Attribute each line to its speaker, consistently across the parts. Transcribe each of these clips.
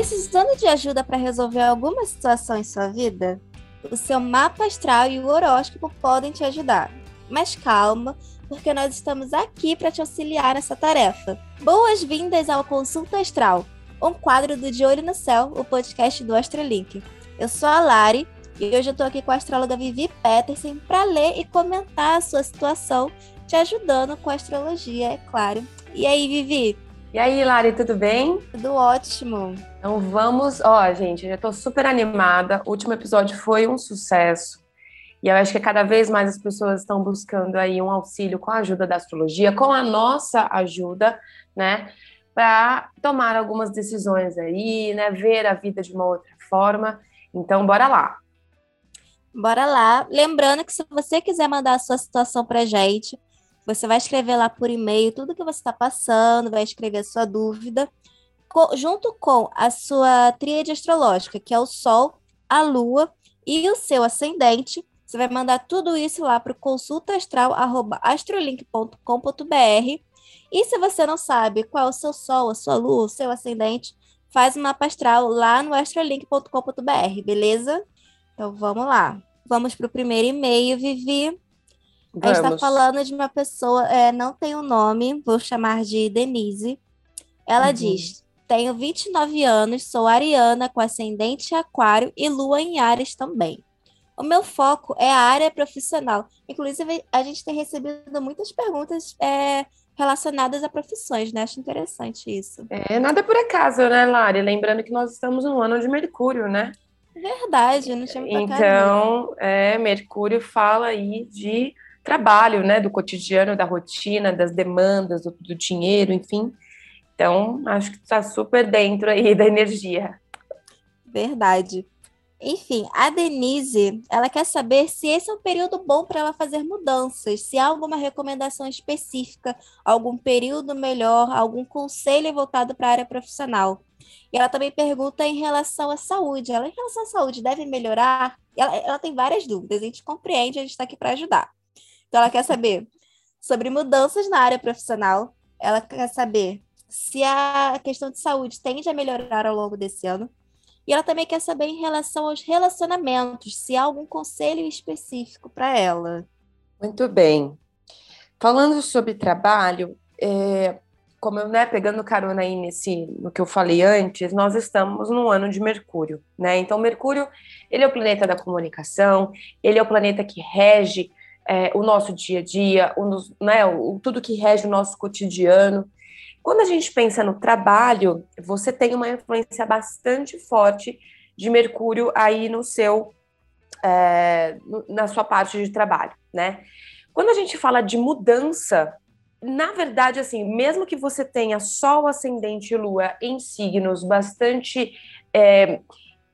Speaker 1: Precisando de ajuda para resolver alguma situação em sua vida? O seu mapa astral e o horóscopo podem te ajudar. Mas calma, porque nós estamos aqui para te auxiliar nessa tarefa. Boas-vindas ao Consulta Astral, um quadro do De Olho no Céu, o podcast do Astrolink. Eu sou a Lari e hoje eu estou aqui com a astróloga Vivi Peterson para ler e comentar a sua situação, te ajudando com a astrologia, é claro. E aí, Vivi?
Speaker 2: E aí, Lari, tudo bem?
Speaker 1: Tudo ótimo.
Speaker 2: Então vamos, ó, gente, eu já tô super animada. O último episódio foi um sucesso. E eu acho que cada vez mais as pessoas estão buscando aí um auxílio com a ajuda da astrologia, com a nossa ajuda, né? Para tomar algumas decisões aí, né? Ver a vida de uma outra forma. Então, bora lá.
Speaker 1: Bora lá. Lembrando que se você quiser mandar a sua situação pra gente, você vai escrever lá por e-mail tudo que você está passando, vai escrever a sua dúvida, junto com a sua tríade astrológica, que é o Sol, a Lua e o seu ascendente. Você vai mandar tudo isso lá para o consultaastral.astrolink.com.br. E se você não sabe qual é o seu Sol, a sua Lua, o seu ascendente, faz um mapa astral lá no astrolink.com.br, beleza? Então vamos lá. Vamos para o primeiro e-mail, Vivi. Vamos. A gente está falando de uma pessoa, é, não tem o um nome, vou chamar de Denise. Ela uhum. diz: Tenho 29 anos, sou ariana, com ascendente aquário e lua em Ares também. O meu foco é a área profissional. Inclusive, a gente tem recebido muitas perguntas é, relacionadas a profissões, né? Acho interessante isso.
Speaker 2: É, nada por acaso, né, Lari? Lembrando que nós estamos no ano de Mercúrio, né?
Speaker 1: Verdade, não tinha
Speaker 2: me Então, é, Mercúrio fala aí de trabalho, né, do cotidiano, da rotina, das demandas, do, do dinheiro, enfim. Então, acho que está super dentro aí da energia.
Speaker 1: Verdade. Enfim, a Denise, ela quer saber se esse é um período bom para ela fazer mudanças, se há alguma recomendação específica, algum período melhor, algum conselho voltado para a área profissional. E ela também pergunta em relação à saúde. Ela, em relação à saúde, deve melhorar? Ela, ela tem várias dúvidas, a gente compreende, a gente está aqui para ajudar. Então, ela quer saber sobre mudanças na área profissional, ela quer saber se a questão de saúde tende a melhorar ao longo desse ano. E ela também quer saber em relação aos relacionamentos, se há algum conselho específico para ela.
Speaker 2: Muito bem. Falando sobre trabalho, é, como eu, né, pegando carona aí nesse, no que eu falei antes, nós estamos no ano de Mercúrio, né? Então, Mercúrio, ele é o planeta da comunicação, ele é o planeta que rege é, o nosso dia a dia, o, né, o, tudo que rege o nosso cotidiano. Quando a gente pensa no trabalho, você tem uma influência bastante forte de Mercúrio aí no seu, é, na sua parte de trabalho, né? Quando a gente fala de mudança, na verdade, assim, mesmo que você tenha Sol, Ascendente e Lua em signos bastante é,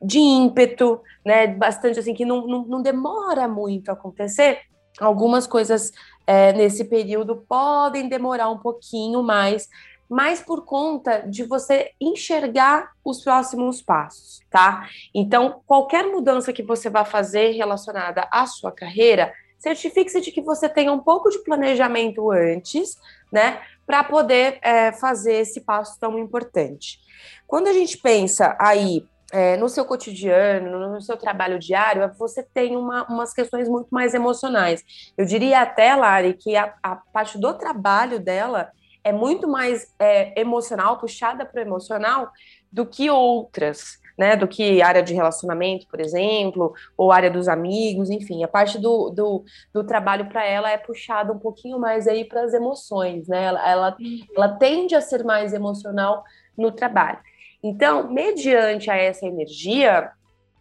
Speaker 2: de ímpeto, né? Bastante assim, que não, não, não demora muito a acontecer, algumas coisas é, nesse período podem demorar um pouquinho mais, mas por conta de você enxergar os próximos passos, tá? Então, qualquer mudança que você vá fazer relacionada à sua carreira, certifique-se de que você tenha um pouco de planejamento antes, né, para poder é, fazer esse passo tão importante. Quando a gente pensa aí é, no seu cotidiano, no seu trabalho diário, você tem uma, umas questões muito mais emocionais. Eu diria até, Lari, que a, a parte do trabalho dela é muito mais é, emocional, puxada para o emocional, do que outras, né? Do que área de relacionamento, por exemplo, ou área dos amigos, enfim. A parte do, do, do trabalho para ela é puxada um pouquinho mais aí para as emoções, né? Ela, ela, ela tende a ser mais emocional no trabalho. Então, mediante a essa energia,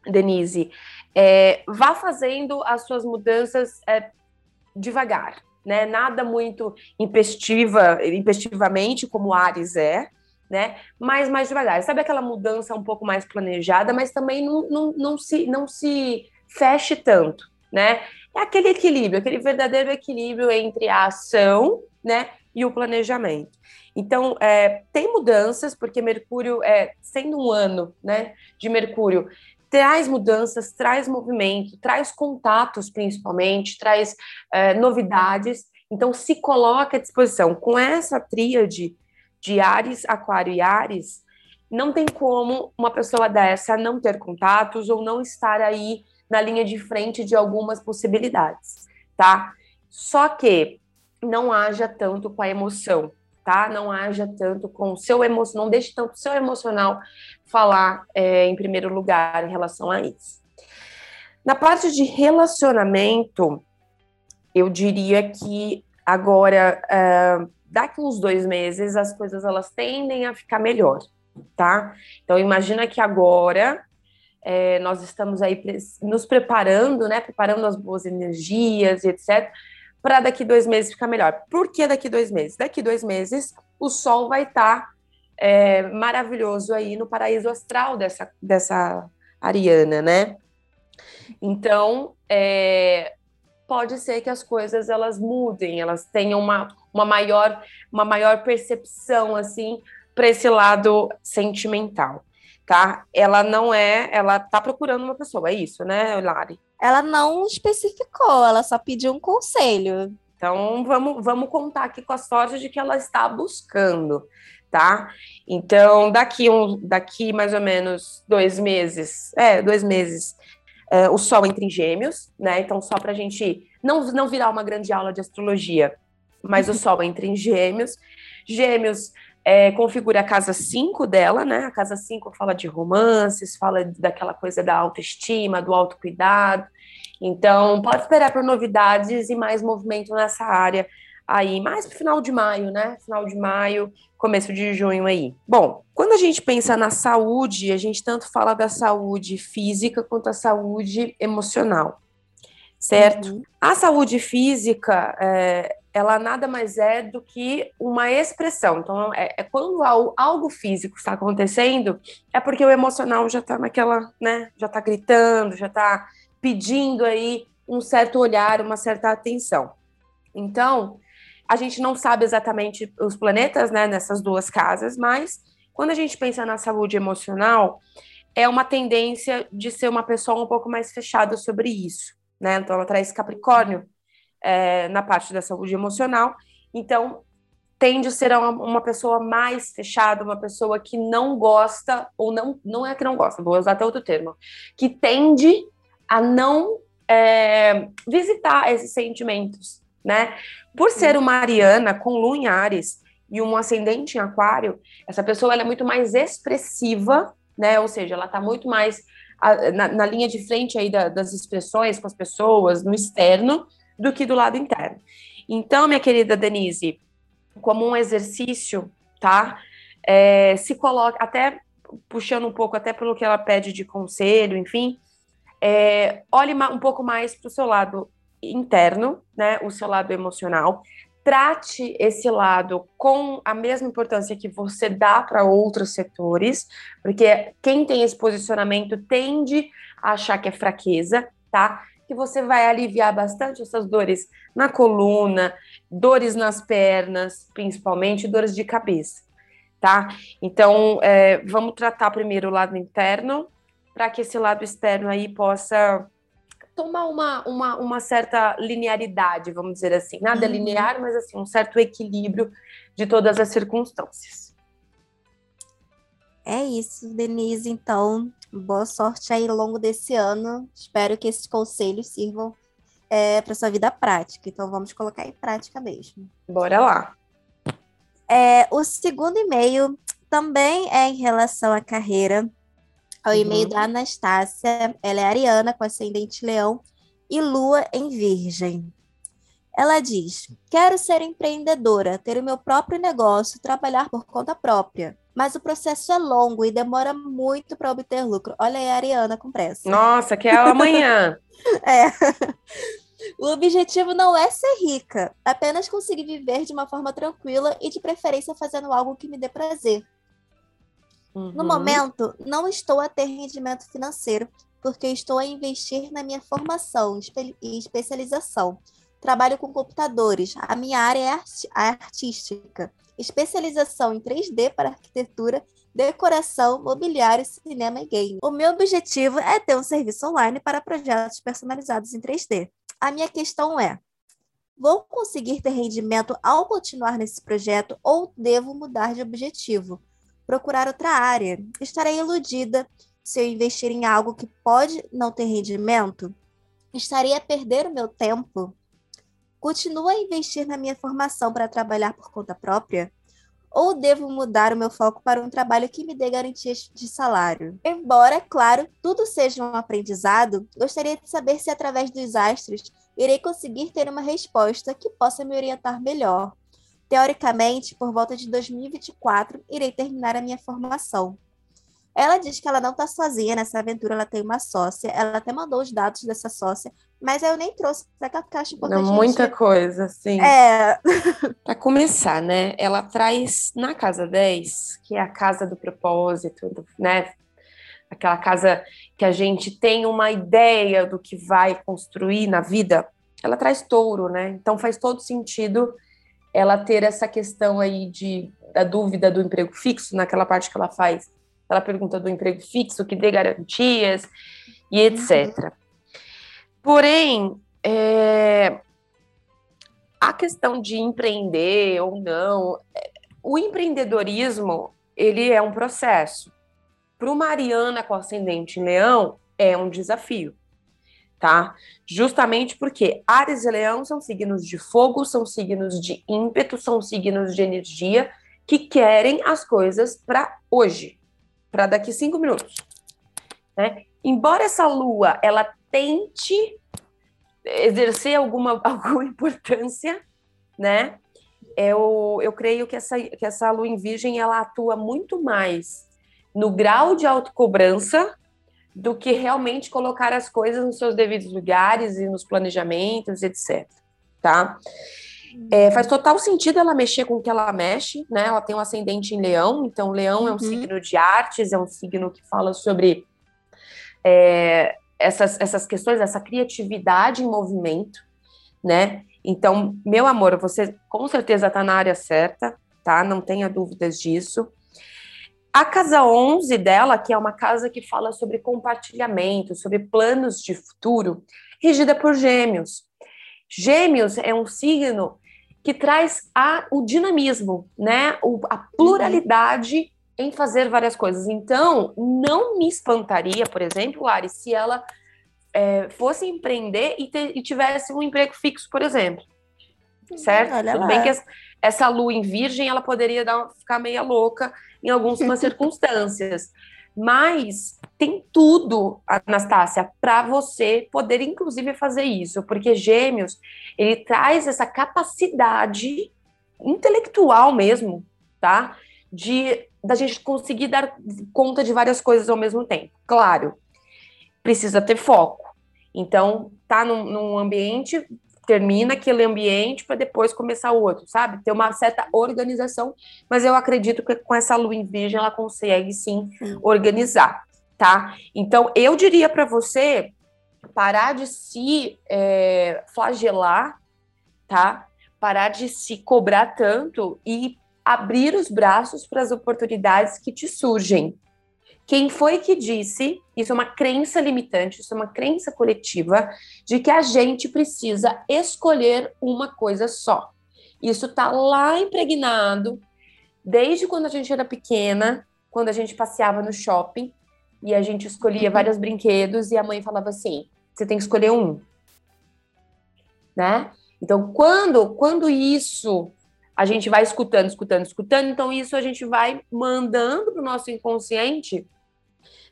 Speaker 2: Denise, é, vá fazendo as suas mudanças é, devagar, né? Nada muito impestiva, impestivamente, como Ares é, né? Mas mais devagar. Sabe aquela mudança um pouco mais planejada, mas também não, não, não, se, não se feche tanto, né? É aquele equilíbrio, aquele verdadeiro equilíbrio entre a ação, né, e o planejamento. Então, é, tem mudanças, porque Mercúrio, é, sendo um ano né, de Mercúrio, traz mudanças, traz movimento, traz contatos, principalmente, traz é, novidades. Então, se coloca à disposição. Com essa tríade de Ares, Aquário e Ares, não tem como uma pessoa dessa não ter contatos ou não estar aí na linha de frente de algumas possibilidades, tá? Só que não haja tanto com a emoção, tá? Não haja tanto com o seu emoção, não deixe tanto o seu emocional falar é, em primeiro lugar em relação a isso. Na parte de relacionamento, eu diria que agora, uh, daqui uns dois meses, as coisas elas tendem a ficar melhor, tá? Então, imagina que agora é, nós estamos aí nos preparando, né? Preparando as boas energias e etc para daqui dois meses ficar melhor. Por que daqui dois meses? Daqui dois meses o Sol vai estar tá, é, maravilhoso aí no paraíso astral dessa, dessa Ariana, né? Então, é, pode ser que as coisas elas mudem, elas tenham uma, uma, maior, uma maior percepção assim para esse lado sentimental, tá? Ela não é, ela tá procurando uma pessoa, é isso, né, Lari?
Speaker 1: Ela não especificou, ela só pediu um conselho.
Speaker 2: Então, vamos, vamos contar aqui com a sorte de que ela está buscando, tá? Então, daqui, um, daqui mais ou menos dois meses, é, dois meses, é, o Sol entra em Gêmeos, né? Então, só para a gente não, não virar uma grande aula de astrologia, mas o Sol entra em Gêmeos. Gêmeos é, configura a casa 5 dela, né? A casa 5 fala de romances, fala daquela coisa da autoestima, do autocuidado. Então, pode esperar por novidades e mais movimento nessa área aí, mais pro final de maio, né? Final de maio, começo de junho aí. Bom, quando a gente pensa na saúde, a gente tanto fala da saúde física quanto a saúde emocional, certo? Uhum. A saúde física, é, ela nada mais é do que uma expressão. Então, é, é quando algo físico está acontecendo, é porque o emocional já está naquela, né? Já está gritando, já está pedindo aí um certo olhar, uma certa atenção. Então, a gente não sabe exatamente os planetas, né, nessas duas casas, mas quando a gente pensa na saúde emocional, é uma tendência de ser uma pessoa um pouco mais fechada sobre isso, né? Então, ela traz Capricórnio é, na parte da saúde emocional. Então, tende a ser uma, uma, pessoa mais fechada, uma pessoa que não gosta, ou não, não é que não gosta, vou usar até outro termo, que tende a não é, visitar esses sentimentos, né? Por ser uma Ariana com Lua em Ares e um ascendente em Aquário, essa pessoa é muito mais expressiva, né? Ou seja, ela está muito mais na, na, linha de frente aí da, das expressões com as pessoas, no externo, do que do lado interno. Então, minha querida Denise, como um exercício, tá? É, se coloca, até puxando um pouco, até pelo que ela pede de conselho, enfim, é, olhe um pouco mais para o seu lado interno, né? O seu lado emocional. Trate esse lado com a mesma importância que você dá para outros setores, porque quem tem esse posicionamento tende a achar que é fraqueza, tá? Que você vai aliviar bastante essas dores na coluna, dores nas pernas, principalmente dores de cabeça, tá? Então, é, vamos tratar primeiro o lado interno, para que esse lado externo aí possa tomar uma, uma, uma certa linearidade, vamos dizer assim. Nada uhum. linear, mas assim, um certo equilíbrio de todas as circunstâncias.
Speaker 1: É isso, Denise. Então, boa sorte aí ao longo desse ano. Espero que esses conselhos sirvam é, para sua vida prática. Então, vamos colocar em prática mesmo.
Speaker 2: Bora lá.
Speaker 1: É, o segundo e-mail também é em relação à carreira. É o e-mail uhum. da Anastácia. Ela é ariana, com ascendente leão e lua em virgem. Ela diz: Quero ser empreendedora, ter o meu próprio negócio, trabalhar por conta própria mas o processo é longo e demora muito para obter lucro. Olha aí a Ariana com pressa.
Speaker 2: Nossa, que é amanhã.
Speaker 1: é. O objetivo não é ser rica, apenas conseguir viver de uma forma tranquila e de preferência fazendo algo que me dê prazer. Uhum. No momento, não estou a ter rendimento financeiro, porque estou a investir na minha formação e especialização. Trabalho com computadores, a minha área é artística especialização em 3D para arquitetura, decoração, mobiliário, cinema e game. O meu objetivo é ter um serviço online para projetos personalizados em 3D. A minha questão é: vou conseguir ter rendimento ao continuar nesse projeto ou devo mudar de objetivo? procurar outra área. Estarei iludida se eu investir em algo que pode não ter rendimento? Estaria a perder o meu tempo? Continuo a investir na minha formação para trabalhar por conta própria? Ou devo mudar o meu foco para um trabalho que me dê garantias de salário? Embora, claro, tudo seja um aprendizado, gostaria de saber se através dos astros irei conseguir ter uma resposta que possa me orientar melhor. Teoricamente, por volta de 2024, irei terminar a minha formação. Ela diz que ela não está sozinha nessa aventura, ela tem uma sócia. Ela até mandou os dados dessa sócia, mas eu nem trouxe para que ela acho importante.
Speaker 2: Não, muita gente... coisa, sim.
Speaker 1: É.
Speaker 2: para começar, né? Ela traz na casa 10, que é a casa do propósito, né? Aquela casa que a gente tem uma ideia do que vai construir na vida. Ela traz touro, né? Então faz todo sentido ela ter essa questão aí de da dúvida do emprego fixo, naquela parte que ela faz ela pergunta do emprego fixo, que dê garantias e etc. Uhum. Porém, é, a questão de empreender ou não, é, o empreendedorismo ele é um processo. Para o Mariana com ascendente em Leão é um desafio, tá? Justamente porque Ares e Leão são signos de fogo, são signos de ímpeto, são signos de energia que querem as coisas para hoje, para daqui cinco minutos. Né? Embora essa lua ela tente exercer alguma, alguma importância, né? Eu, eu creio que essa, que essa lua em virgem ela atua muito mais no grau de autocobrança do que realmente colocar as coisas nos seus devidos lugares e nos planejamentos, etc. Tá? É, faz total sentido ela mexer com o que ela mexe, né? Ela tem um ascendente em leão, então leão uhum. é um uhum. signo de artes, é um signo que fala sobre é, essas, essas questões, essa criatividade em movimento, né? Então, meu amor, você com certeza está na área certa, tá? Não tenha dúvidas disso. A casa 11 dela, que é uma casa que fala sobre compartilhamento, sobre planos de futuro, regida por gêmeos. Gêmeos é um signo que traz a, o dinamismo, né? O, a pluralidade em fazer várias coisas. Então, não me espantaria, por exemplo, Lari, se ela é, fosse empreender e, te, e, tivesse um emprego fixo, por exemplo. Certo? Olha Tudo lá. bem que essa, essa lua em virgem, ela poderia dar, ficar meia louca em algumas circunstâncias. Mas tem tudo, Anastácia, para você poder, inclusive, fazer isso, porque Gêmeos ele traz essa capacidade intelectual mesmo, tá? De da gente conseguir dar conta de várias coisas ao mesmo tempo. Claro, precisa ter foco. Então, tá num, num ambiente, termina aquele ambiente para depois começar outro, sabe? Ter uma certa organização, mas eu acredito que com essa lua em virgem ela consegue sim, organizar, tá? Então eu diria para você parar de se é, flagelar, tá? Parar de se cobrar tanto e abrir os braços para as oportunidades que te surgem, quem foi que disse? Isso é uma crença limitante, isso é uma crença coletiva de que a gente precisa escolher uma coisa só. Isso está lá impregnado desde quando a gente era pequena, quando a gente passeava no shopping e a gente escolhia uhum. vários brinquedos e a mãe falava assim: você tem que escolher um, né? Então, quando quando isso a gente vai escutando, escutando, escutando, então isso a gente vai mandando para o nosso inconsciente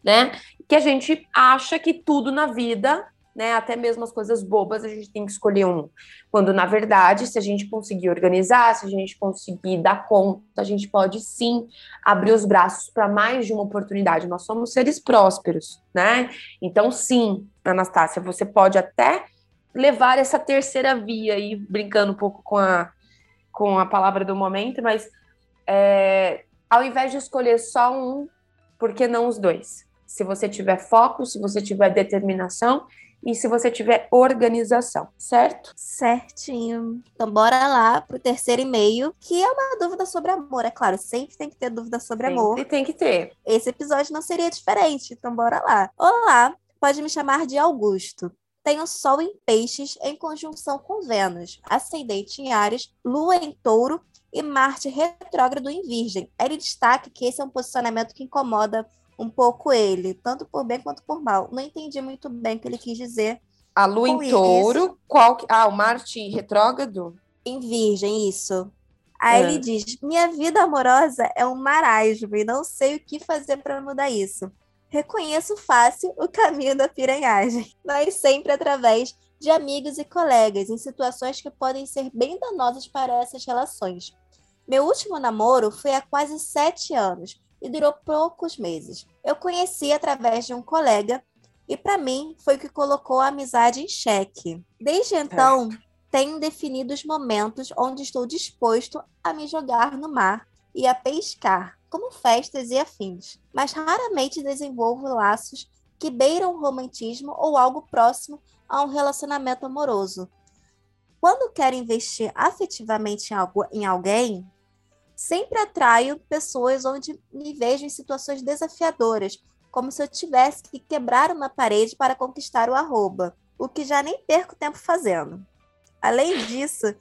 Speaker 2: né? Que a gente acha que tudo na vida, né, até mesmo as coisas bobas, a gente tem que escolher um. Quando, na verdade, se a gente conseguir organizar, se a gente conseguir dar conta, a gente pode sim abrir os braços para mais de uma oportunidade. Nós somos seres prósperos, né? Então, sim, Anastácia, você pode até levar essa terceira via aí, brincando um pouco com a, com a palavra do momento, mas é, ao invés de escolher só um, por que não os dois? Se você tiver foco, se você tiver determinação e se você tiver organização, certo?
Speaker 1: Certinho. Então, bora lá pro terceiro e-mail, que é uma dúvida sobre amor. É claro, sempre tem que ter dúvida sobre sempre amor.
Speaker 2: E tem que ter.
Speaker 1: Esse episódio não seria diferente, então bora lá. Olá, pode me chamar de Augusto. Tenho Sol em Peixes em conjunção com Vênus, ascendente em Ares, Lua em Touro e Marte retrógrado em Virgem. Ele destaca que esse é um posicionamento que incomoda um pouco ele, tanto por bem quanto por mal. Não entendi muito bem o que ele quis dizer.
Speaker 2: A Lua em Touro, qual que... Ah, o Marte retrógrado?
Speaker 1: Em Virgem, isso. Aí é. ele diz: Minha vida amorosa é um marasmo e não sei o que fazer para mudar isso. Reconheço fácil o caminho da piranhagem, mas sempre através de amigos e colegas, em situações que podem ser bem danosas para essas relações. Meu último namoro foi há quase sete anos e durou poucos meses. Eu conheci através de um colega e, para mim, foi o que colocou a amizade em xeque. Desde então, tenho definido os momentos onde estou disposto a me jogar no mar e a pescar, como festas e afins, mas raramente desenvolvo laços que beiram o romantismo ou algo próximo a um relacionamento amoroso. Quando quero investir afetivamente em, algo, em alguém, sempre atraio pessoas onde me vejo em situações desafiadoras, como se eu tivesse que quebrar uma parede para conquistar o arroba, o que já nem perco tempo fazendo. Além disso,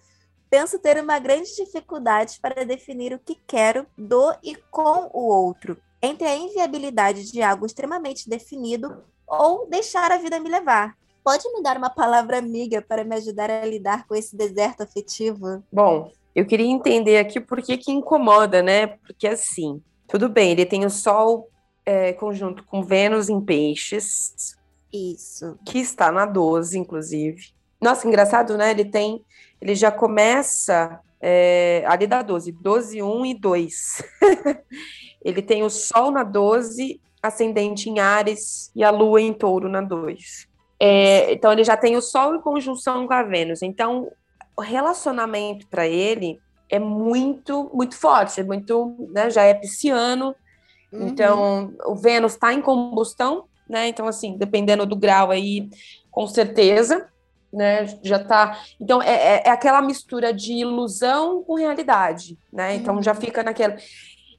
Speaker 1: penso ter uma grande dificuldade para definir o que quero do e com o outro, entre a inviabilidade de algo extremamente definido ou deixar a vida me levar. Pode me dar uma palavra amiga para me ajudar a lidar com esse deserto afetivo?
Speaker 2: Bom, eu queria entender aqui por que que incomoda, né? Porque assim, tudo bem, ele tem o Sol é, conjunto com Vênus em Peixes.
Speaker 1: Isso.
Speaker 2: Que está na 12, inclusive. Nossa, engraçado, né? Ele tem. Ele já começa é, ali da 12, 12, 1 e 2. ele tem o Sol na 12, ascendente em Ares e a Lua em Touro na 2. É, então ele já tem o Sol em conjunção com a Vênus. Então o relacionamento para ele é muito, muito forte, é muito, né, já é pisciano. Uhum. Então o Vênus está em combustão, né? Então assim, dependendo do grau aí, com certeza né? Já tá. Então, é, é, é aquela mistura de ilusão com realidade, né? Então uhum. já fica naquela.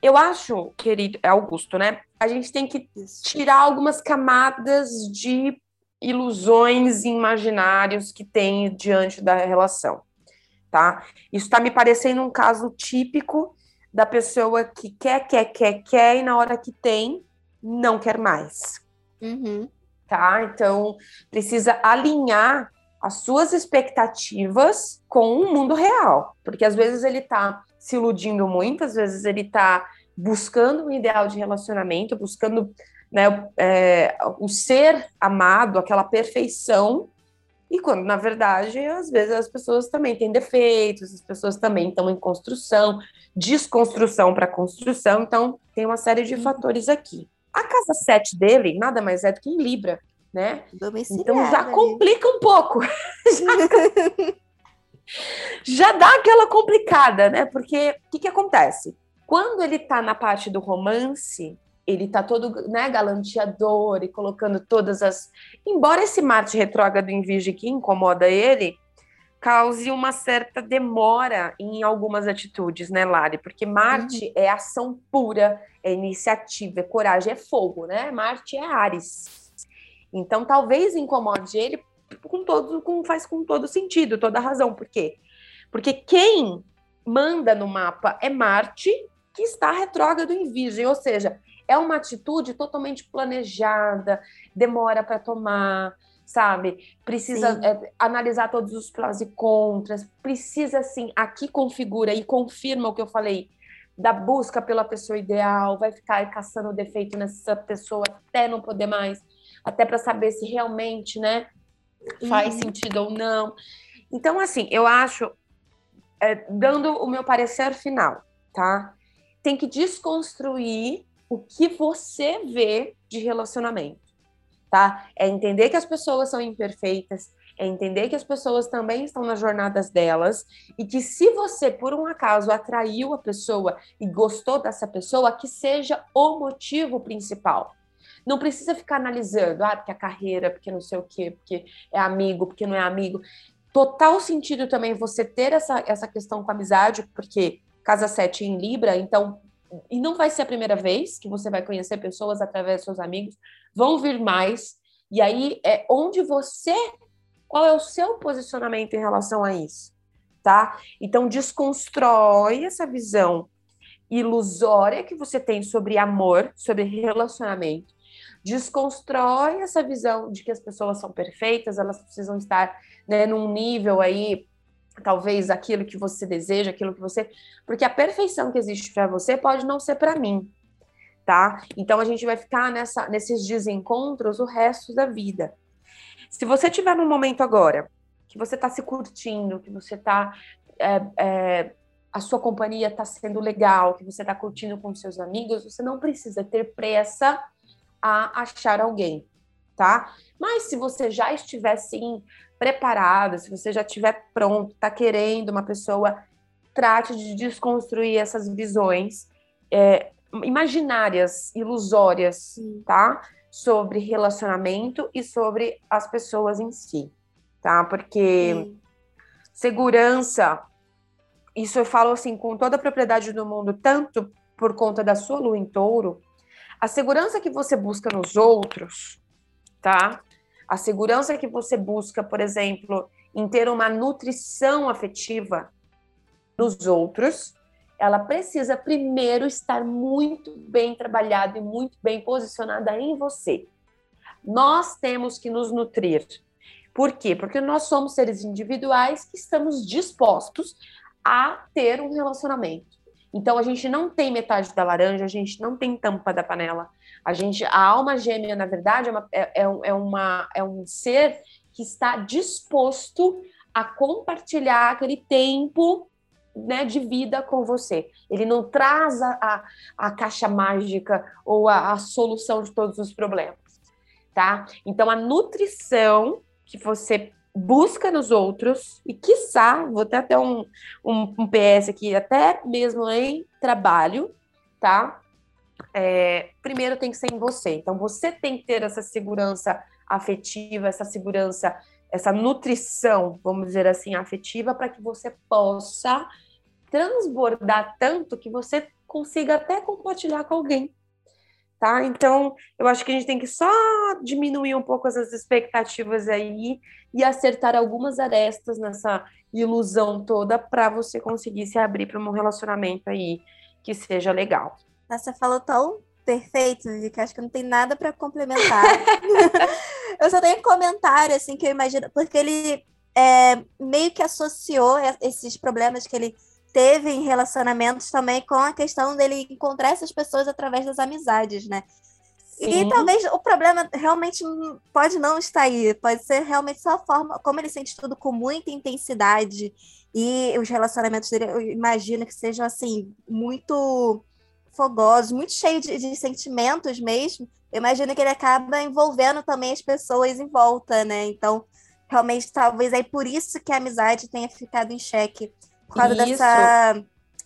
Speaker 2: Eu acho, querido é Augusto, né? A gente tem que tirar algumas camadas de ilusões imaginários que tem diante da relação, tá? Isso está me parecendo um caso típico da pessoa que quer, quer, quer, quer e na hora que tem, não quer mais.
Speaker 1: Uhum.
Speaker 2: Tá? Então, precisa alinhar as suas expectativas com o mundo real, porque às vezes ele está se iludindo muito, às vezes ele está buscando um ideal de relacionamento, buscando né, é, o ser amado, aquela perfeição, e quando na verdade às vezes as pessoas também têm defeitos, as pessoas também estão em construção, desconstrução para construção, então tem uma série de fatores aqui. A casa 7 dele nada mais é do que em Libra né? Então já complica um pouco. já, já dá aquela complicada, né? Porque o que, que acontece? Quando ele tá na parte do romance, ele tá todo né, galanteador e colocando todas as. Embora esse Marte retrógrado em Virgem que incomoda ele, cause uma certa demora em algumas atitudes, né, Lari? Porque Marte uhum. é ação pura, é iniciativa, é coragem, é fogo, né? Marte é Ares. Então, talvez incomode ele com todo, com, faz com todo sentido, toda razão. Por quê? Porque quem manda no mapa é Marte, que está retrógrado em Virgem, ou seja, é uma atitude totalmente planejada, demora para tomar, sabe? Precisa é, analisar todos os prós e contras, precisa, assim, aqui configura e confirma o que eu falei, da busca pela pessoa ideal, vai ficar caçando defeito nessa pessoa até não poder mais até para saber se realmente, né, faz uhum. sentido ou não. Então, assim, eu acho, é, dando o meu parecer final, tá? Tem que desconstruir o que você vê de relacionamento, tá? É entender que as pessoas são imperfeitas, é entender que as pessoas também estão nas jornadas delas e que se você por um acaso atraiu a pessoa e gostou dessa pessoa, que seja o motivo principal. Não precisa ficar analisando, ah, porque a carreira, porque não sei o quê, porque é amigo, porque não é amigo. Total sentido também você ter essa, essa questão com a amizade, porque casa 7 em Libra, então. E não vai ser a primeira vez que você vai conhecer pessoas através dos seus amigos, vão vir mais. E aí é onde você. Qual é o seu posicionamento em relação a isso? tá? Então desconstrói essa visão ilusória que você tem sobre amor, sobre relacionamento. Desconstrói essa visão de que as pessoas são perfeitas, elas precisam estar né, num nível aí, talvez aquilo que você deseja, aquilo que você. Porque a perfeição que existe para você pode não ser para mim, tá? Então a gente vai ficar nessa, nesses desencontros o resto da vida. Se você tiver num momento agora que você está se curtindo, que você está é, é, a sua companhia está sendo legal, que você está curtindo com seus amigos, você não precisa ter pressa a achar alguém, tá? Mas se você já estiver sim preparado, se você já estiver pronto, está querendo uma pessoa, trate de desconstruir essas visões é, imaginárias, ilusórias, tá? Sobre relacionamento e sobre as pessoas em si, tá? Porque sim. segurança isso eu falo assim com toda a propriedade do mundo, tanto por conta da sua lua em touro, a segurança que você busca nos outros, tá? A segurança que você busca, por exemplo, em ter uma nutrição afetiva nos outros, ela precisa primeiro estar muito bem trabalhada e muito bem posicionada em você. Nós temos que nos nutrir. Por quê? Porque nós somos seres individuais que estamos dispostos a ter um relacionamento. Então a gente não tem metade da laranja, a gente não tem tampa da panela. A gente, a alma gêmea, na verdade, é, uma, é, é, é uma, é um ser que está disposto a compartilhar aquele tempo né, de vida com você. Ele não traz a, a, a caixa mágica ou a, a, solução de todos os problemas, tá? Então, a nutrição que você busca nos outros e, quiçá, vou até ter um, um, um PS aqui, até mesmo em trabalho, tá? É, primeiro tem que ser em você. Então, você tem que ter essa segurança afetiva, essa segurança, essa nutrição, vamos dizer assim, afetiva, para que você possa transbordar tanto que você consiga até compartilhar com alguém tá? Então, eu acho que a gente tem que só diminuir um pouco essas expectativas aí e acertar algumas arestas nessa ilusão toda para você conseguir se abrir para um relacionamento aí que seja legal.
Speaker 1: Você falou tão perfeito, que acho que não tem nada para complementar. eu só tenho um comentário, assim, que eu imagino, porque ele é, meio que associou esses problemas que ele teve em relacionamentos também com a questão dele encontrar essas pessoas através das amizades, né? Sim. E talvez o problema realmente pode não estar aí, pode ser realmente só a forma como ele sente tudo com muita intensidade e os relacionamentos dele, eu imagino que sejam assim, muito fogosos, muito cheios de, de sentimentos mesmo. Eu imagino que ele acaba envolvendo também as pessoas em volta, né? Então, realmente, talvez é por isso que a amizade tenha ficado em xeque por causa Isso. dessa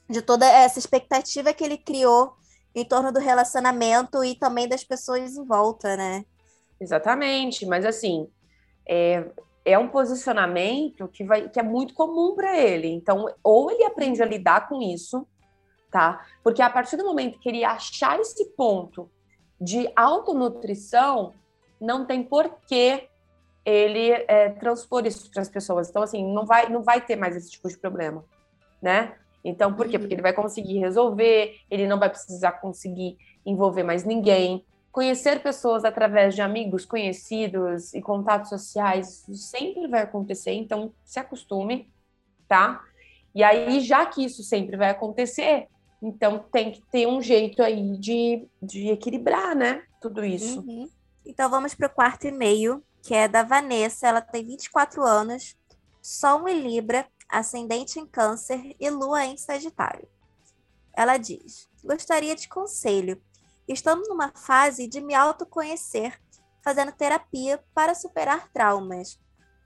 Speaker 1: de toda essa expectativa que ele criou em torno do relacionamento e também das pessoas em volta, né?
Speaker 2: Exatamente, mas assim, é, é um posicionamento que, vai, que é muito comum para ele. Então, ou ele aprende a lidar com isso, tá? Porque a partir do momento que ele achar esse ponto de autonutrição, não tem porquê ele é, transpor isso para as pessoas. Então, assim, não vai, não vai ter mais esse tipo de problema né? Então, por quê? Porque ele vai conseguir resolver, ele não vai precisar conseguir envolver mais ninguém. Conhecer pessoas através de amigos, conhecidos e contatos sociais, isso sempre vai acontecer, então se acostume, tá? E aí, já que isso sempre vai acontecer, então tem que ter um jeito aí de, de equilibrar, né? Tudo isso.
Speaker 1: Uhum. Então vamos para o quarto e-mail, que é da Vanessa, ela tem 24 anos, Sol em Libra ascendente em Câncer e Lua em Sagitário. Ela diz: Gostaria de conselho. Estamos numa fase de me autoconhecer, fazendo terapia para superar traumas.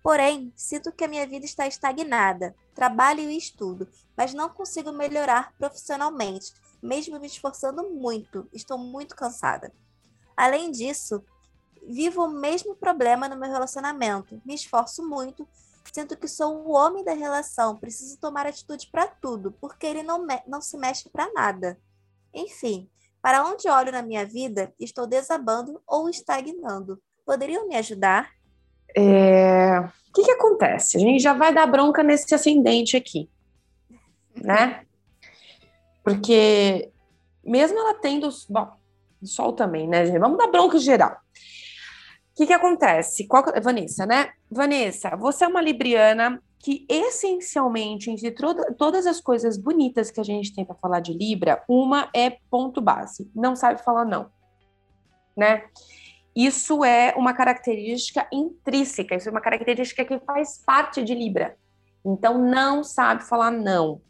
Speaker 1: Porém, sinto que a minha vida está estagnada. Trabalho e estudo, mas não consigo melhorar profissionalmente, mesmo me esforçando muito. Estou muito cansada. Além disso, vivo o mesmo problema no meu relacionamento. Me esforço muito, Sinto que sou o homem da relação, preciso tomar atitude para tudo, porque ele não, não se mexe para nada. Enfim, para onde olho na minha vida, estou desabando ou estagnando. Poderiam me ajudar?
Speaker 2: É... O que, que acontece? A gente já vai dar bronca nesse ascendente aqui, né? Porque mesmo ela tendo. Bom, Sol também, né, gente? Vamos dar bronca geral. O que, que acontece? Qual, Vanessa, né? Vanessa, você é uma libriana que essencialmente, entre todas as coisas bonitas que a gente tem para falar de Libra, uma é ponto base, não sabe falar não, né? Isso é uma característica intrínseca, isso é uma característica que faz parte de Libra. Então, não sabe falar não.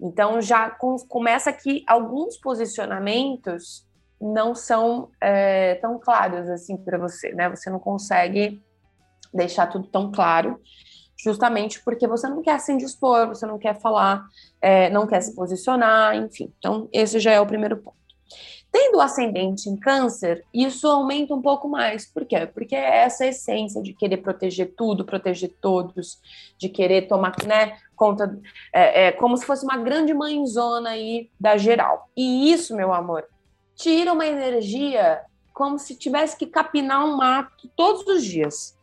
Speaker 2: Então, já com, começa que alguns posicionamentos não são é, tão claros assim para você, né? Você não consegue deixar tudo tão claro, justamente porque você não quer se indispor, você não quer falar, é, não quer se posicionar, enfim. Então, esse já é o primeiro ponto. Tendo ascendente em câncer, isso aumenta um pouco mais. Por quê? Porque é essa essência de querer proteger tudo, proteger todos, de querer tomar né, conta, é, é, como se fosse uma grande mãezona aí da geral. E isso, meu amor, tira uma energia como se tivesse que capinar um mato todos os dias,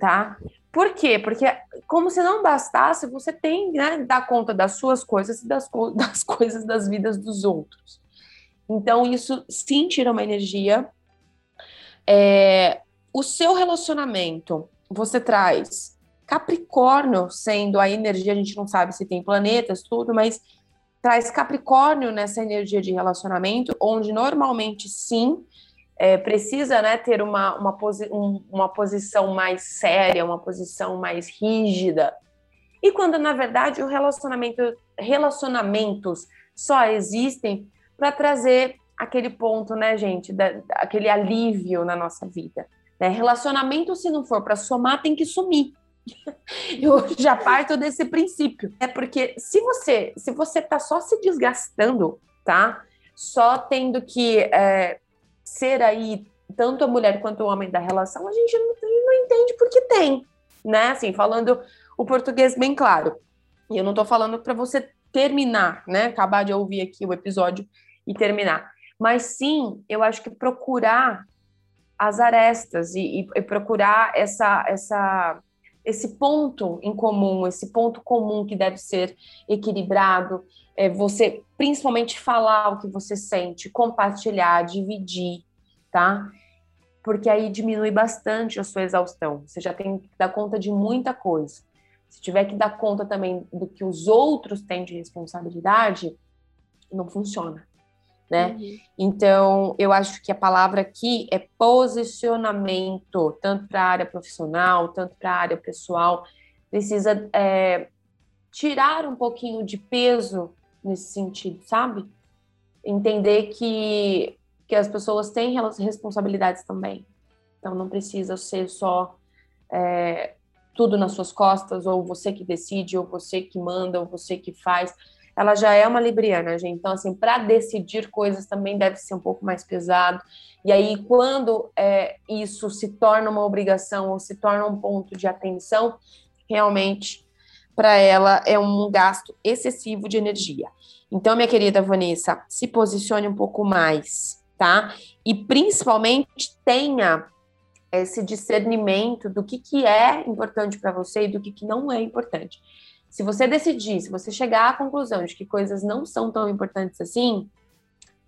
Speaker 2: tá? Por quê? Porque como se não bastasse, você tem né, dar conta das suas coisas e das, das coisas das vidas dos outros. Então, isso sim tira uma energia. É, o seu relacionamento, você traz Capricórnio sendo a energia, a gente não sabe se tem planetas, tudo, mas traz Capricórnio nessa energia de relacionamento, onde normalmente sim é, precisa né, ter uma, uma, posi um, uma posição mais séria, uma posição mais rígida. E quando, na verdade, o relacionamento, relacionamentos só existem para trazer aquele ponto, né, gente, da, aquele alívio na nossa vida. Né? Relacionamento, se não for para somar, tem que sumir. Eu já parto desse princípio. É porque se você se você tá só se desgastando, tá? Só tendo que é, ser aí tanto a mulher quanto o homem da relação, a gente não, não entende porque tem, né? Assim, falando o português bem claro. E eu não tô falando para você terminar, né? Acabar de ouvir aqui o episódio e terminar. Mas sim, eu acho que procurar as arestas e, e, e procurar essa, essa esse ponto em comum, esse ponto comum que deve ser equilibrado, é você principalmente falar o que você sente, compartilhar, dividir, tá? Porque aí diminui bastante a sua exaustão. Você já tem que dar conta de muita coisa. Se tiver que dar conta também do que os outros têm de responsabilidade, não funciona né? Uhum. Então, eu acho que a palavra aqui é posicionamento, tanto para a área profissional, tanto para a área pessoal. Precisa é, tirar um pouquinho de peso nesse sentido, sabe? Entender que, que as pessoas têm responsabilidades também. Então, não precisa ser só é, tudo nas suas costas, ou você que decide, ou você que manda, ou você que faz ela já é uma libriana, gente. Então, assim, para decidir coisas também deve ser um pouco mais pesado. E aí, quando é, isso se torna uma obrigação ou se torna um ponto de atenção, realmente, para ela é um gasto excessivo de energia. Então, minha querida Vanessa, se posicione um pouco mais, tá? E principalmente tenha esse discernimento do que, que é importante para você e do que, que não é importante. Se você decidir, se você chegar à conclusão de que coisas não são tão importantes assim,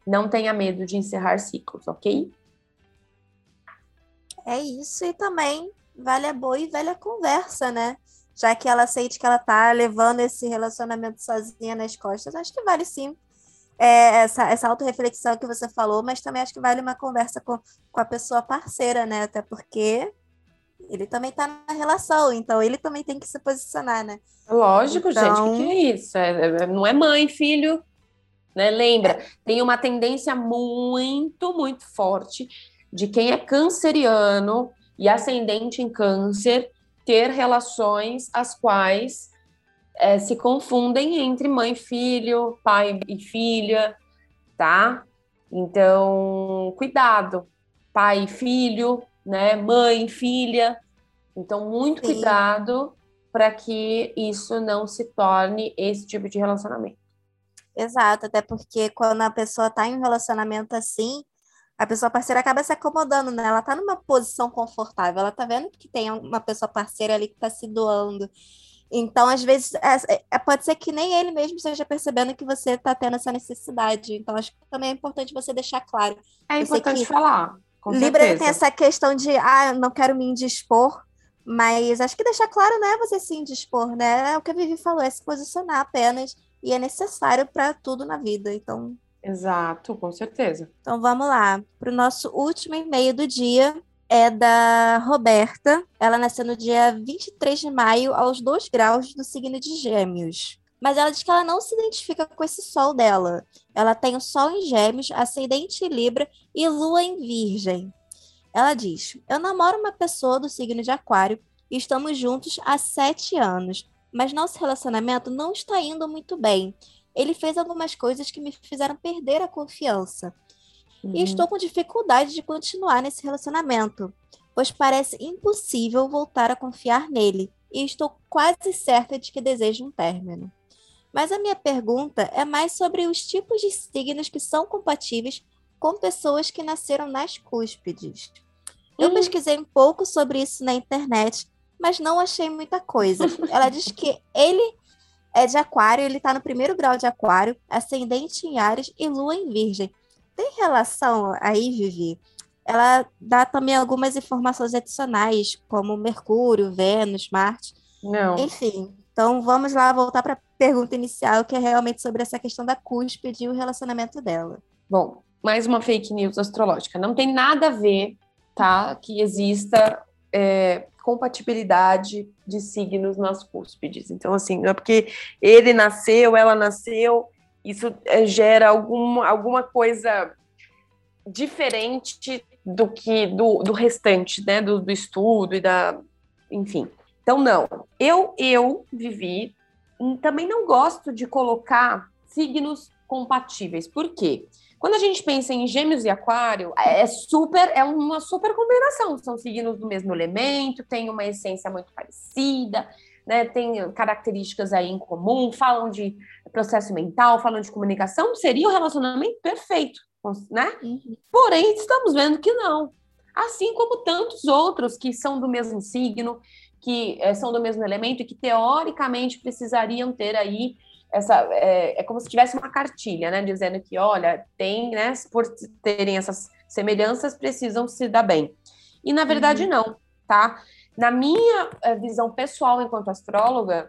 Speaker 2: não tenha medo de encerrar ciclos, ok?
Speaker 1: É isso, e também vale a boa e velha conversa, né? Já que ela sente que ela tá levando esse relacionamento sozinha nas costas, acho que vale sim é, essa, essa autorreflexão que você falou, mas também acho que vale uma conversa com, com a pessoa parceira, né? Até porque ele também está na relação, então ele também tem que se posicionar, né?
Speaker 2: Lógico, então... gente, o que, que, é isso? É, é, não é mãe, filho, né? Lembra, é. tem uma tendência muito, muito forte de quem é canceriano e ascendente em câncer ter relações as quais é, se confundem entre mãe e filho, pai e filha, tá? Então, cuidado, pai e filho, né? Mãe, filha. Então, muito Sim. cuidado para que isso não se torne esse tipo de relacionamento.
Speaker 1: Exato, até porque quando a pessoa está em um relacionamento assim, a pessoa parceira acaba se acomodando, né? Ela tá numa posição confortável, ela tá vendo que tem uma pessoa parceira ali que tá se doando. Então, às vezes, é, é, pode ser que nem ele mesmo esteja percebendo que você está tendo essa necessidade. Então, acho que também é importante você deixar claro.
Speaker 2: É importante falar.
Speaker 1: Libra certeza. tem essa questão de, ah, não quero me indispor, mas acho que deixar claro não é você se indispor, né? É o que a Vivi falou, é se posicionar apenas, e é necessário para tudo na vida. Então.
Speaker 2: Exato, com certeza.
Speaker 1: Então vamos lá, para o nosso último e-mail do dia, é da Roberta. Ela nasceu no dia 23 de maio, aos 2 graus do signo de Gêmeos. Mas ela diz que ela não se identifica com esse sol dela. Ela tem o sol em Gêmeos, ascendente em Libra e lua em Virgem. Ela diz: Eu namoro uma pessoa do signo de Aquário e estamos juntos há sete anos, mas nosso relacionamento não está indo muito bem. Ele fez algumas coisas que me fizeram perder a confiança. Uhum. E estou com dificuldade de continuar nesse relacionamento, pois parece impossível voltar a confiar nele, e estou quase certa de que desejo um término. Mas a minha pergunta é mais sobre os tipos de signos que são compatíveis com pessoas que nasceram nas cúspides. Eu uhum. pesquisei um pouco sobre isso na internet, mas não achei muita coisa. Ela diz que ele é de aquário, ele está no primeiro grau de aquário, ascendente em Ares e lua em virgem. Tem relação aí, Vivi? Ela dá também algumas informações adicionais, como Mercúrio, Vênus, Marte.
Speaker 2: Não.
Speaker 1: Enfim, então vamos lá voltar para a pergunta inicial, que é realmente sobre essa questão da cúspide e o relacionamento dela.
Speaker 2: Bom, mais uma fake news astrológica. Não tem nada a ver, tá? Que exista é, compatibilidade de signos nas cúspides. Então, assim, não é porque ele nasceu, ela nasceu, isso é, gera algum, alguma coisa diferente do que do, do restante, né, do, do estudo e da, enfim. Então não, eu eu vivi também não gosto de colocar signos compatíveis. Por quê? Quando a gente pensa em Gêmeos e Aquário, é super, é uma super combinação. São signos do mesmo elemento, tem uma essência muito parecida, né, tem características aí em comum, falam de processo mental, falam de comunicação, seria o relacionamento perfeito, né? Uhum. Porém, estamos vendo que não. Assim como tantos outros que são do mesmo signo, que é, são do mesmo elemento e que teoricamente precisariam ter aí essa é, é, como se tivesse uma cartilha, né, dizendo que olha tem, né, por terem essas semelhanças precisam se dar bem. E na verdade uhum. não, tá? Na minha eh, visão pessoal enquanto astróloga,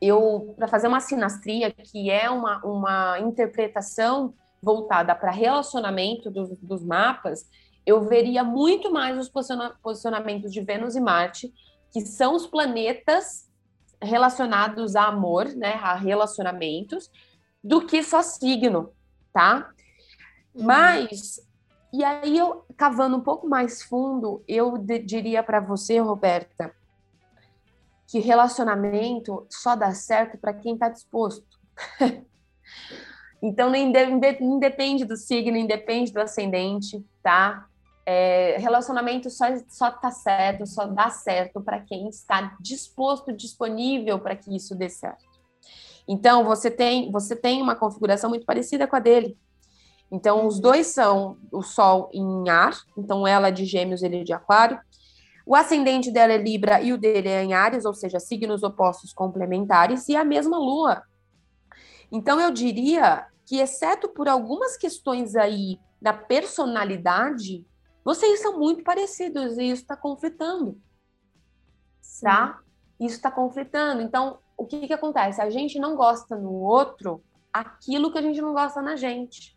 Speaker 2: eu para fazer uma sinastria, que é uma, uma interpretação voltada para relacionamento dos, dos mapas, eu veria muito mais os posicionamentos de Vênus e Marte, que são os planetas relacionados a amor, né, a relacionamentos, do que só signo, tá? Uhum. Mas e aí eu cavando um pouco mais fundo, eu diria para você, Roberta, que relacionamento só dá certo para quem está disposto. então não independe do signo, independe do ascendente, tá? É, relacionamento só só tá certo, só dá certo para quem está disposto, disponível para que isso dê certo. Então você tem você tem uma configuração muito parecida com a dele. Então, os dois são o Sol em ar, então ela é de Gêmeos, ele é de Aquário. O ascendente dela é Libra e o dele é em Ares, ou seja, signos opostos complementares, e a mesma Lua. Então, eu diria que, exceto por algumas questões aí da personalidade, vocês são muito parecidos e isso está conflitando. Tá? Isso está conflitando. Então, o que, que acontece? A gente não gosta no outro aquilo que a gente não gosta na gente.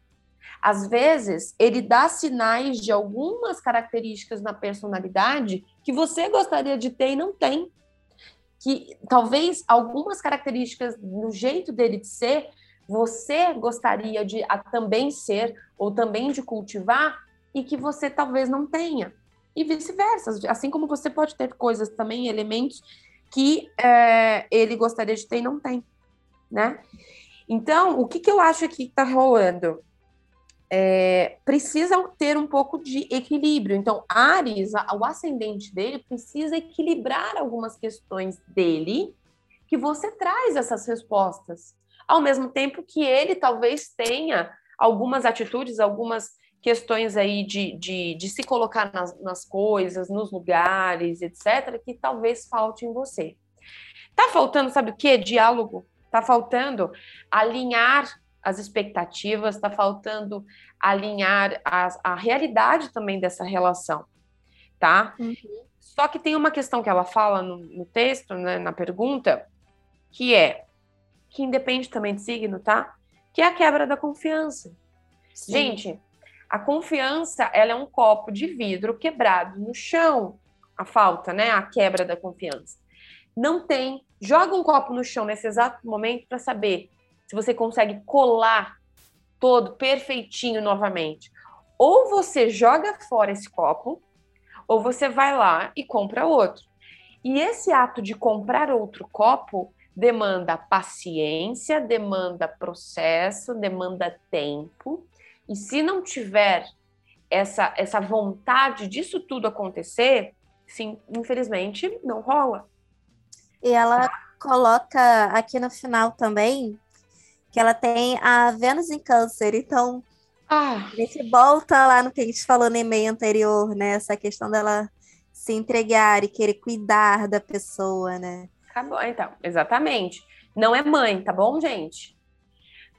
Speaker 2: Às vezes, ele dá sinais de algumas características na personalidade que você gostaria de ter e não tem. Que talvez algumas características no jeito dele de ser, você gostaria de também ser ou também de cultivar e que você talvez não tenha. E vice-versa. Assim como você pode ter coisas também, elementos que é, ele gostaria de ter e não tem, né? Então, o que, que eu acho que está rolando? é, precisam ter um pouco de equilíbrio. Então, Ares, o ascendente dele, precisa equilibrar algumas questões dele que você traz essas respostas. Ao mesmo tempo que ele talvez tenha algumas atitudes, algumas questões aí de, de, de se colocar nas, nas coisas, nos lugares, etc., que talvez falte em você. Tá faltando, sabe o que? Diálogo. Tá faltando alinhar as expectativas, tá faltando alinhar a, a realidade também dessa relação, tá? Uhum. Só que tem uma questão que ela fala no, no texto, né, na pergunta, que é que independe também de signo, tá? Que é a quebra da confiança. Sim. Gente, a confiança, ela é um copo de vidro quebrado no chão. A falta, né? A quebra da confiança. Não tem. Joga um copo no chão nesse exato momento para saber se você consegue colar todo perfeitinho novamente. Ou você joga fora esse copo, ou você vai lá e compra outro. E esse ato de comprar outro copo demanda paciência, demanda processo, demanda tempo. E se não tiver essa, essa vontade disso tudo acontecer, sim, infelizmente não rola.
Speaker 1: E ela coloca aqui no final também que ela tem a Vênus em Câncer, então ah. a gente volta lá no que a gente falou no e-mail anterior, né? Essa questão dela se entregar e querer cuidar da pessoa, né?
Speaker 2: Tá bom, então, exatamente. Não é mãe, tá bom, gente?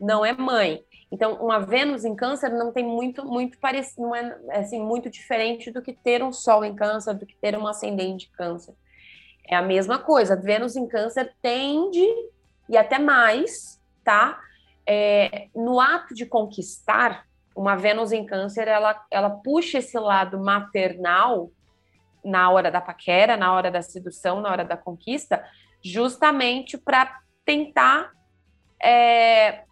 Speaker 2: Não é mãe. Então, uma Vênus em Câncer não tem muito, muito parecido, não é assim muito diferente do que ter um Sol em Câncer, do que ter um ascendente em Câncer. É a mesma coisa. Vênus em Câncer tende e até mais, tá? É, no ato de conquistar, uma Vênus em Câncer, ela, ela puxa esse lado maternal na hora da paquera, na hora da sedução, na hora da conquista, justamente para tentar é,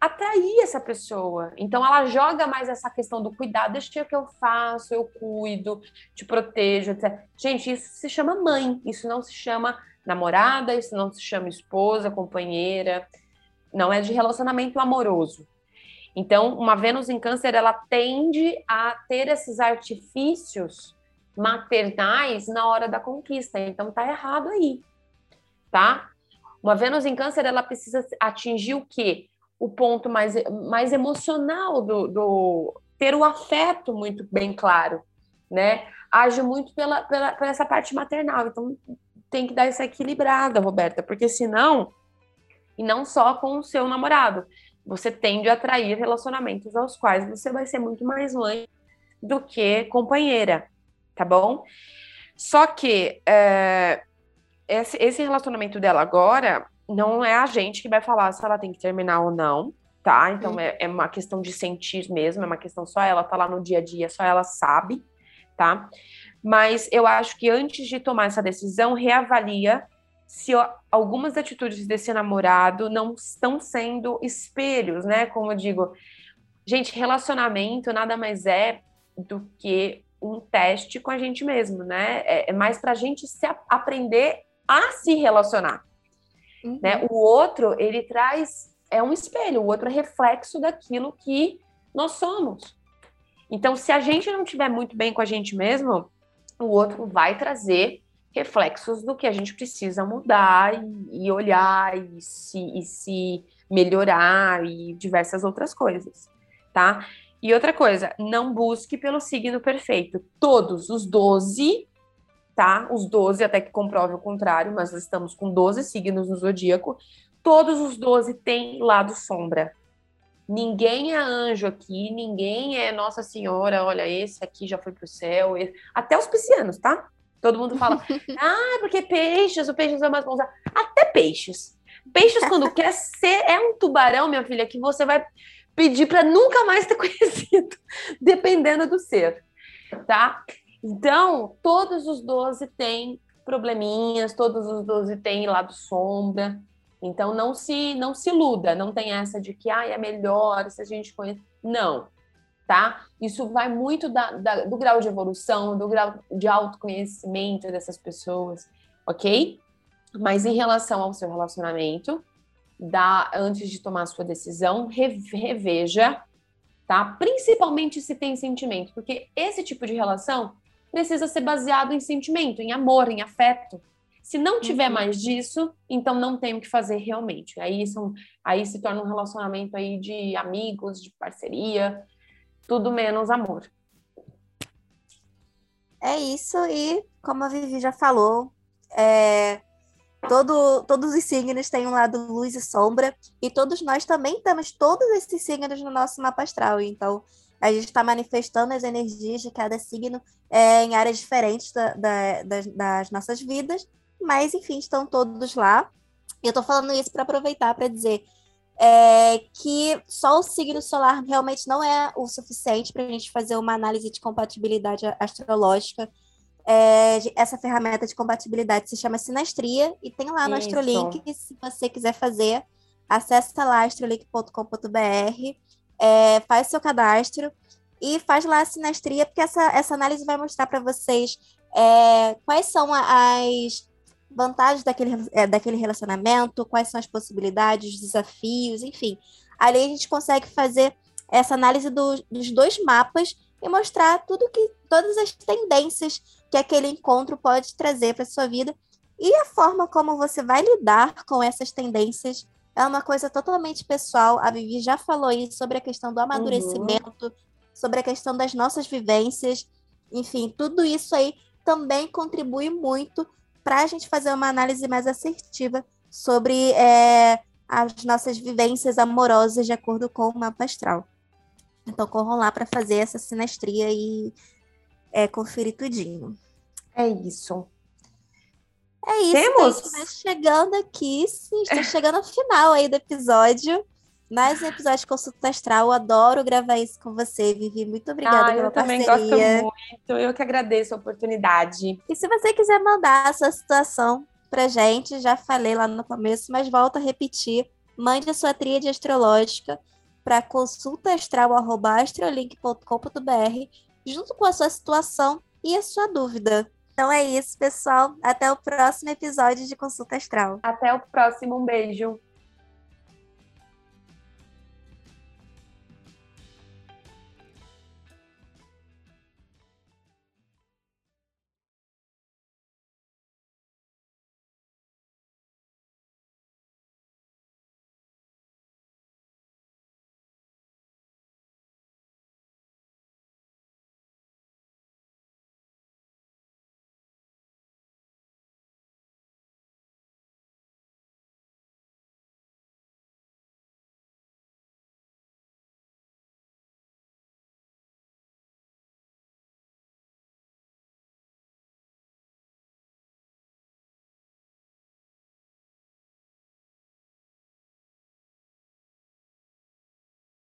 Speaker 2: atrair essa pessoa. Então ela joga mais essa questão do cuidado, deixa que eu faço, eu cuido, te protejo, etc. Gente, isso se chama mãe, isso não se chama namorada, isso não se chama esposa, companheira, não é de relacionamento amoroso. Então, uma Vênus em Câncer, ela tende a ter esses artifícios maternais na hora da conquista. Então, tá errado aí, tá? Uma Vênus em Câncer, ela precisa atingir o quê? O ponto mais, mais emocional do, do ter o afeto muito bem claro, né? Age muito pela, pela, pela essa parte maternal. Então, tem que dar essa equilibrada, Roberta, porque senão, e não só com o seu namorado, você tende a atrair relacionamentos aos quais você vai ser muito mais mãe do que companheira, tá bom? Só que é, esse, esse relacionamento dela agora não é a gente que vai falar se ela tem que terminar ou não, tá? Então uhum. é, é, uma questão de sentir mesmo, é uma questão só ela tá lá no dia a dia, só ela sabe, tá? Mas eu acho que antes de tomar essa decisão, reavalia se algumas atitudes desse namorado não estão sendo espelhos, né? Como eu digo, gente, relacionamento nada mais é do que um teste com a gente mesmo, né? É, é mais para a gente se aprender a se relacionar. Uhum. Né? O outro, ele traz, é um espelho, o outro é reflexo daquilo que nós somos. Então, se a gente não estiver muito bem com a gente mesmo, o outro vai trazer reflexos do que a gente precisa mudar e, e olhar e se, e se melhorar e diversas outras coisas, tá? E outra coisa, não busque pelo signo perfeito. Todos os 12 tá? Os 12, até que comprove o contrário, mas nós estamos com 12 signos no zodíaco. Todos os 12 têm lado sombra. Ninguém é anjo aqui, ninguém é Nossa Senhora, olha, esse aqui já foi pro céu. Esse... Até os piscianos, tá? Todo mundo fala, ah, porque peixes, o peixes é mais bom. Até peixes. Peixes, quando quer ser, é um tubarão, minha filha, que você vai pedir para nunca mais ter conhecido, dependendo do ser, tá? Então, todos os 12 têm probleminhas, todos os 12 têm lado sombra. Então, não se não se iluda, não tem essa de que ah, é melhor se a gente conhece. Não, tá? Isso vai muito da, da, do grau de evolução, do grau de autoconhecimento dessas pessoas, ok? Mas em relação ao seu relacionamento, dá, antes de tomar sua decisão, reveja, tá? Principalmente se tem sentimento, porque esse tipo de relação precisa ser baseado em sentimento, em amor, em afeto. Se não tiver uhum. mais disso, então não tem o que fazer realmente. Aí, são, aí se torna um relacionamento aí de amigos, de parceria, tudo menos amor.
Speaker 1: É isso, e como a Vivi já falou, é, todo, todos os signos têm um lado luz e sombra, e todos nós também temos todos esses signos no nosso mapa astral. Então, a gente está manifestando as energias de cada signo é, em áreas diferentes da, da, das, das nossas vidas, mas enfim, estão todos lá. E eu estou falando isso para aproveitar para dizer é, que só o signo solar realmente não é o suficiente para a gente fazer uma análise de compatibilidade astrológica. É, essa ferramenta de compatibilidade se chama Sinastria e tem lá no Isso. Astrolink, se você quiser fazer, acessa lá astrolink.com.br, é, faz seu cadastro e faz lá a sinastria, porque essa, essa análise vai mostrar para vocês é, quais são as vantagens daquele, é, daquele relacionamento, quais são as possibilidades, os desafios, enfim. Ali a gente consegue fazer essa análise do, dos dois mapas e mostrar tudo que todas as tendências que aquele encontro pode trazer para sua vida e a forma como você vai lidar com essas tendências é uma coisa totalmente pessoal. A Vivi já falou isso sobre a questão do amadurecimento, uhum. sobre a questão das nossas vivências, enfim, tudo isso aí também contribui muito para a gente fazer uma análise mais assertiva sobre é, as nossas vivências amorosas de acordo com o mapa astral. Então, corram lá para fazer essa sinastria e é, conferir tudinho.
Speaker 2: É isso.
Speaker 1: É isso, Temos? Gente, chegando aqui, sim, está chegando ao final aí do episódio. Mais um episódio de Consulta Astral. Eu adoro gravar isso com você, Vivi. Muito obrigada ah, pela
Speaker 2: eu também
Speaker 1: parceria.
Speaker 2: gosto muito. Eu que agradeço a oportunidade.
Speaker 1: E se você quiser mandar a sua situação pra gente, já falei lá no começo, mas volto a repetir. Mande a sua tríade astrológica para consultaastral.astrolink.com.br junto com a sua situação e a sua dúvida. Então é isso, pessoal. Até o próximo episódio de Consulta Astral.
Speaker 2: Até o próximo. Um beijo.